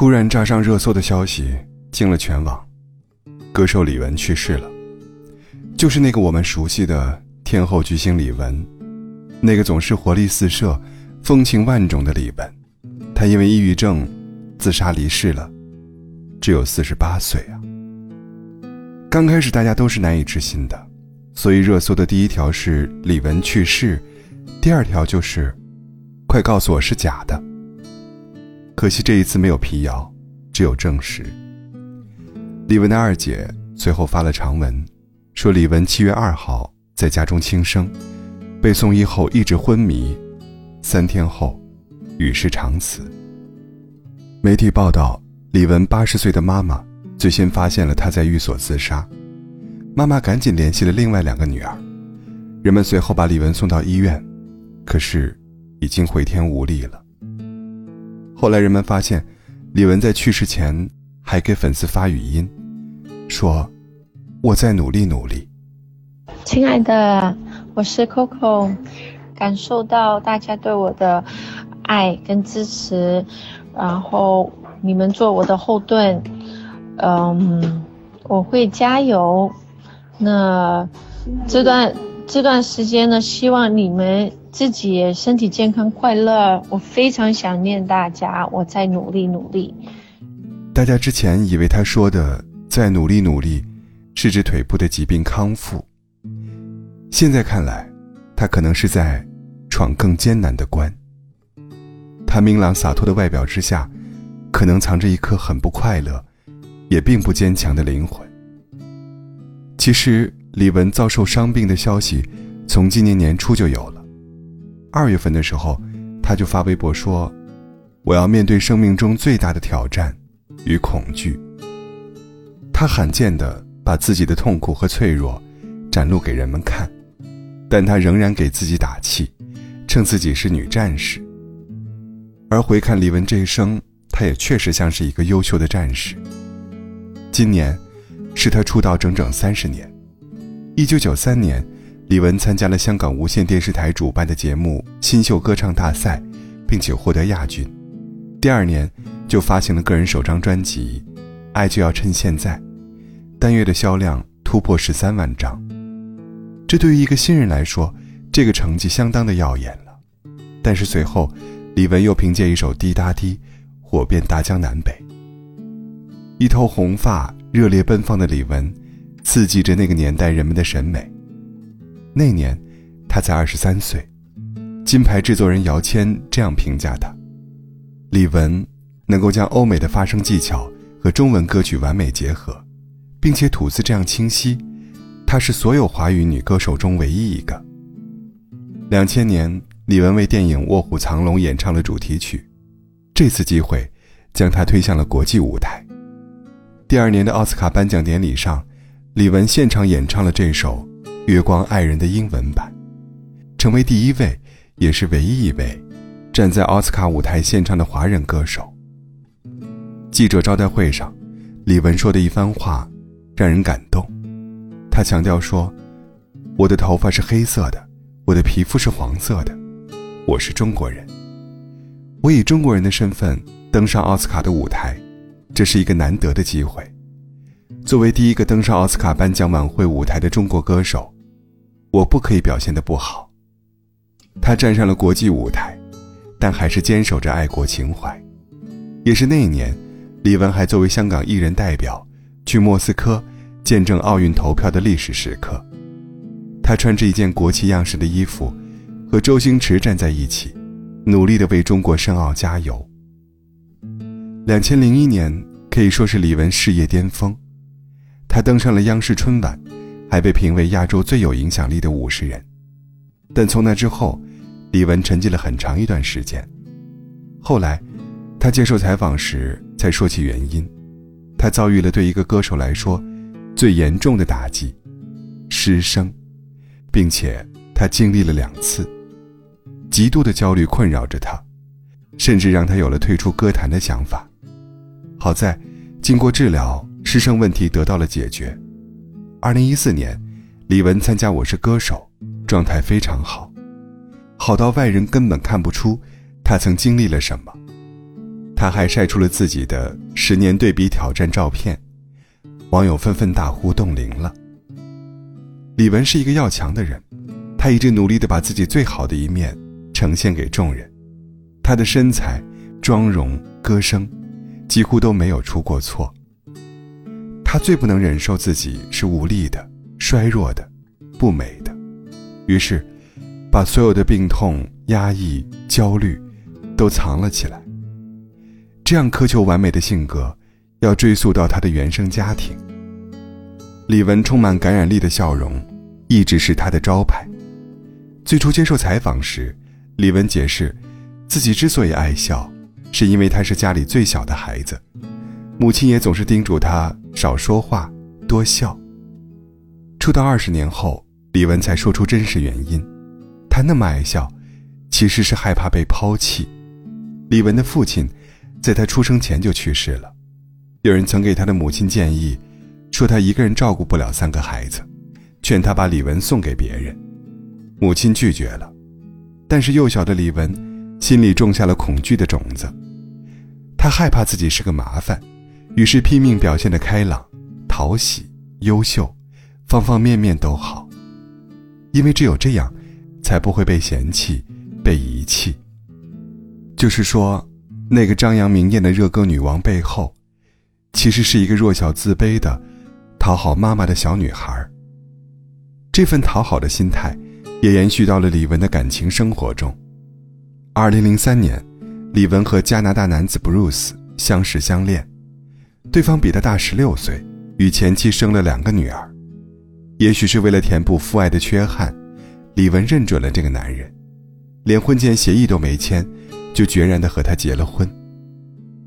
突然炸上热搜的消息惊了全网，歌手李玟去世了，就是那个我们熟悉的天后巨星李玟，那个总是活力四射、风情万种的李玟，她因为抑郁症自杀离世了，只有四十八岁啊。刚开始大家都是难以置信的，所以热搜的第一条是李玟去世，第二条就是“快告诉我是假的”。可惜这一次没有辟谣，只有证实。李玟的二姐随后发了长文，说李玟七月二号在家中轻生，被送医后一直昏迷，三天后与世长辞。媒体报道，李玟八十岁的妈妈最先发现了她在寓所自杀，妈妈赶紧联系了另外两个女儿，人们随后把李玟送到医院，可是已经回天无力了。后来人们发现，李玟在去世前还给粉丝发语音，说：“我在努力努力。”亲爱的，我是 Coco，感受到大家对我的爱跟支持，然后你们做我的后盾，嗯，我会加油。那这段这段时间呢，希望你们。自己身体健康快乐，我非常想念大家，我在努力努力。大家之前以为他说的“在努力努力”，是指腿部的疾病康复。现在看来，他可能是在闯更艰难的关。他明朗洒脱的外表之下，可能藏着一颗很不快乐，也并不坚强的灵魂。其实，李玟遭受伤病的消息，从今年年初就有了。二月份的时候，他就发微博说：“我要面对生命中最大的挑战与恐惧。”他罕见的把自己的痛苦和脆弱展露给人们看，但他仍然给自己打气，称自己是女战士。而回看李玟这一生，她也确实像是一个优秀的战士。今年，是他出道整整三十年。一九九三年。李玟参加了香港无线电视台主办的节目《新秀歌唱大赛》，并且获得亚军。第二年，就发行了个人首张专辑《爱就要趁现在》，单月的销量突破十三万张。这对于一个新人来说，这个成绩相当的耀眼了。但是随后，李玟又凭借一首《滴答滴》，火遍大江南北。一头红发、热烈奔放的李玟，刺激着那个年代人们的审美。那年，他才二十三岁。金牌制作人姚谦这样评价他：李玟能够将欧美的发声技巧和中文歌曲完美结合，并且吐字这样清晰，她是所有华语女歌手中唯一一个。两千年，李玟为电影《卧虎藏龙》演唱了主题曲，这次机会将她推向了国际舞台。第二年的奥斯卡颁奖典礼上，李玟现场演唱了这首。《月光爱人》的英文版，成为第一位，也是唯一一位站在奥斯卡舞台献唱的华人歌手。记者招待会上，李玟说的一番话让人感动。他强调说：“我的头发是黑色的，我的皮肤是黄色的，我是中国人。我以中国人的身份登上奥斯卡的舞台，这是一个难得的机会。作为第一个登上奥斯卡颁奖晚会舞台的中国歌手。”我不可以表现的不好。他站上了国际舞台，但还是坚守着爱国情怀。也是那一年，李玟还作为香港艺人代表去莫斯科见证奥运投票的历史时刻。他穿着一件国旗样式的衣服，和周星驰站在一起，努力的为中国申奥加油。两千零一年可以说是李玟事业巅峰，他登上了央视春晚。还被评为亚洲最有影响力的五十人，但从那之后，李玟沉寂了很长一段时间。后来，他接受采访时才说起原因：他遭遇了对一个歌手来说最严重的打击——失声，并且他经历了两次，极度的焦虑困扰着他，甚至让他有了退出歌坛的想法。好在，经过治疗，师生问题得到了解决。二零一四年，李玟参加《我是歌手》，状态非常好，好到外人根本看不出她曾经历了什么。他还晒出了自己的十年对比挑战照片，网友纷纷大呼冻龄了。李玟是一个要强的人，她一直努力的把自己最好的一面呈现给众人，她的身材、妆容、歌声，几乎都没有出过错。他最不能忍受自己是无力的、衰弱的、不美的，于是，把所有的病痛、压抑、焦虑，都藏了起来。这样苛求完美的性格，要追溯到他的原生家庭。李玟充满感染力的笑容。一直是他的招牌。最初接受采访时，李玟解释，自己之所以爱笑，是因为他是家里最小的孩子，母亲也总是叮嘱他少说话，多笑。出道二十年后，李玟才说出真实原因，他那么爱笑，其实是害怕被抛弃。李玟的父亲，在他出生前就去世了，有人曾给他的母亲建议，说他一个人照顾不了三个孩子。劝他把李文送给别人，母亲拒绝了，但是幼小的李文心里种下了恐惧的种子，他害怕自己是个麻烦，于是拼命表现的开朗、讨喜、优秀，方方面面都好，因为只有这样，才不会被嫌弃、被遗弃。就是说，那个张扬明艳的热歌女王背后，其实是一个弱小自卑的、讨好妈妈的小女孩。这份讨好的心态，也延续到了李玟的感情生活中。二零零三年，李玟和加拿大男子 Bruce 相识相恋，对方比他大十六岁，与前妻生了两个女儿。也许是为了填补父爱的缺憾，李玟认准了这个男人，连婚前协议都没签，就决然地和他结了婚。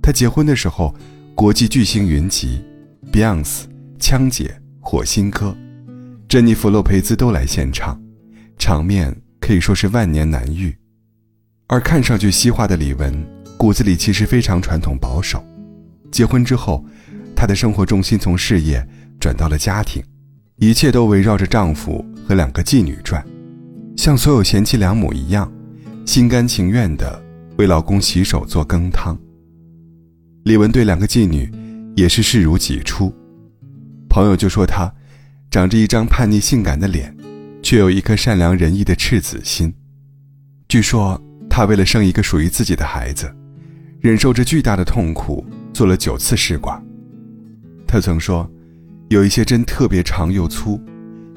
他结婚的时候，国际巨星云集，Beyonce、枪姐、火星哥。珍妮弗·洛佩兹都来现场，场面可以说是万年难遇。而看上去西化的李玟，骨子里其实非常传统保守。结婚之后，她的生活重心从事业转到了家庭，一切都围绕着丈夫和两个妓女转，像所有贤妻良母一样，心甘情愿地为老公洗手做羹汤。李玟对两个妓女也是视如己出，朋友就说她。长着一张叛逆性感的脸，却有一颗善良仁义的赤子心。据说她为了生一个属于自己的孩子，忍受着巨大的痛苦，做了九次试管。他曾说，有一些针特别长又粗，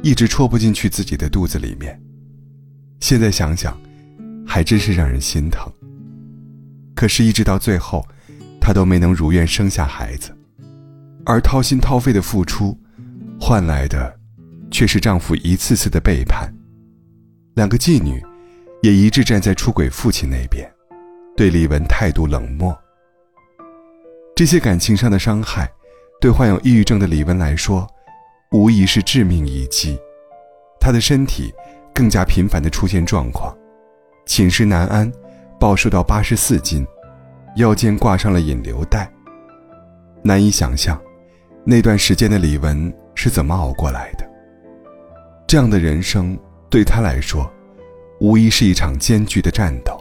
一直戳不进去自己的肚子里面。现在想想，还真是让人心疼。可是，一直到最后，他都没能如愿生下孩子，而掏心掏肺的付出。换来的，却是丈夫一次次的背叛。两个妓女，也一致站在出轨父亲那边，对李文态度冷漠。这些感情上的伤害，对患有抑郁症的李文来说，无疑是致命一击。她的身体更加频繁的出现状况，寝食难安，暴瘦到八十四斤，腰间挂上了引流带。难以想象，那段时间的李文。是怎么熬过来的？这样的人生对他来说，无疑是一场艰巨的战斗。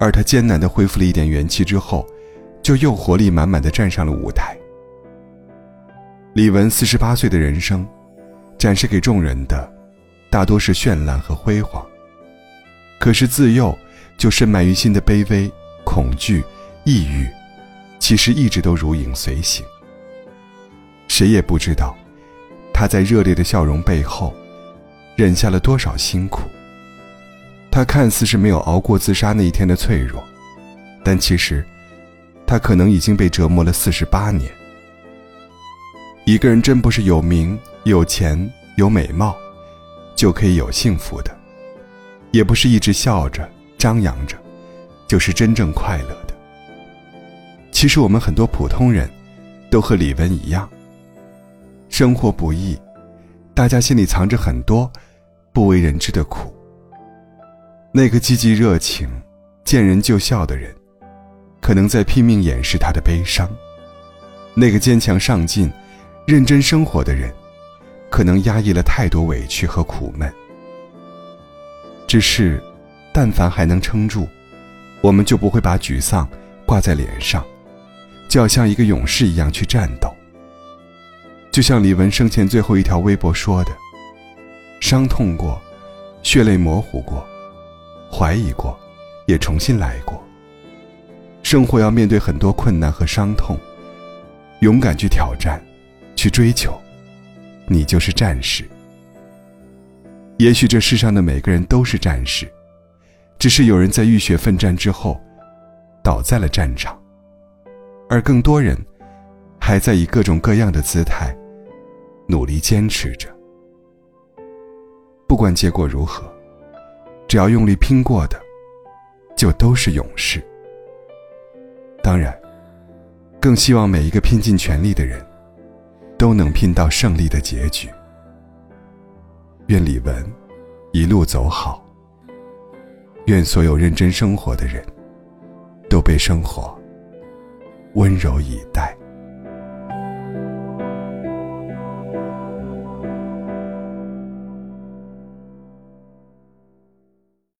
而他艰难的恢复了一点元气之后，就又活力满满的站上了舞台。李玟四十八岁的人生，展示给众人的，大多是绚烂和辉煌。可是自幼就深埋于心的卑微、恐惧、抑郁，其实一直都如影随形。谁也不知道，他在热烈的笑容背后，忍下了多少辛苦。他看似是没有熬过自杀那一天的脆弱，但其实，他可能已经被折磨了四十八年。一个人真不是有名、有钱、有美貌，就可以有幸福的，也不是一直笑着、张扬着，就是真正快乐的。其实我们很多普通人，都和李玟一样。生活不易，大家心里藏着很多不为人知的苦。那个积极热情、见人就笑的人，可能在拼命掩饰他的悲伤；那个坚强上进、认真生活的人，可能压抑了太多委屈和苦闷。只是，但凡还能撑住，我们就不会把沮丧挂在脸上，就要像一个勇士一样去战斗。就像李玟生前最后一条微博说的：“伤痛过，血泪模糊过，怀疑过，也重新来过。生活要面对很多困难和伤痛，勇敢去挑战，去追求，你就是战士。也许这世上的每个人都是战士，只是有人在浴血奋战之后，倒在了战场，而更多人，还在以各种各样的姿态。”努力坚持着，不管结果如何，只要用力拼过的，就都是勇士。当然，更希望每一个拼尽全力的人，都能拼到胜利的结局。愿李玟一路走好。愿所有认真生活的人，都被生活温柔以待。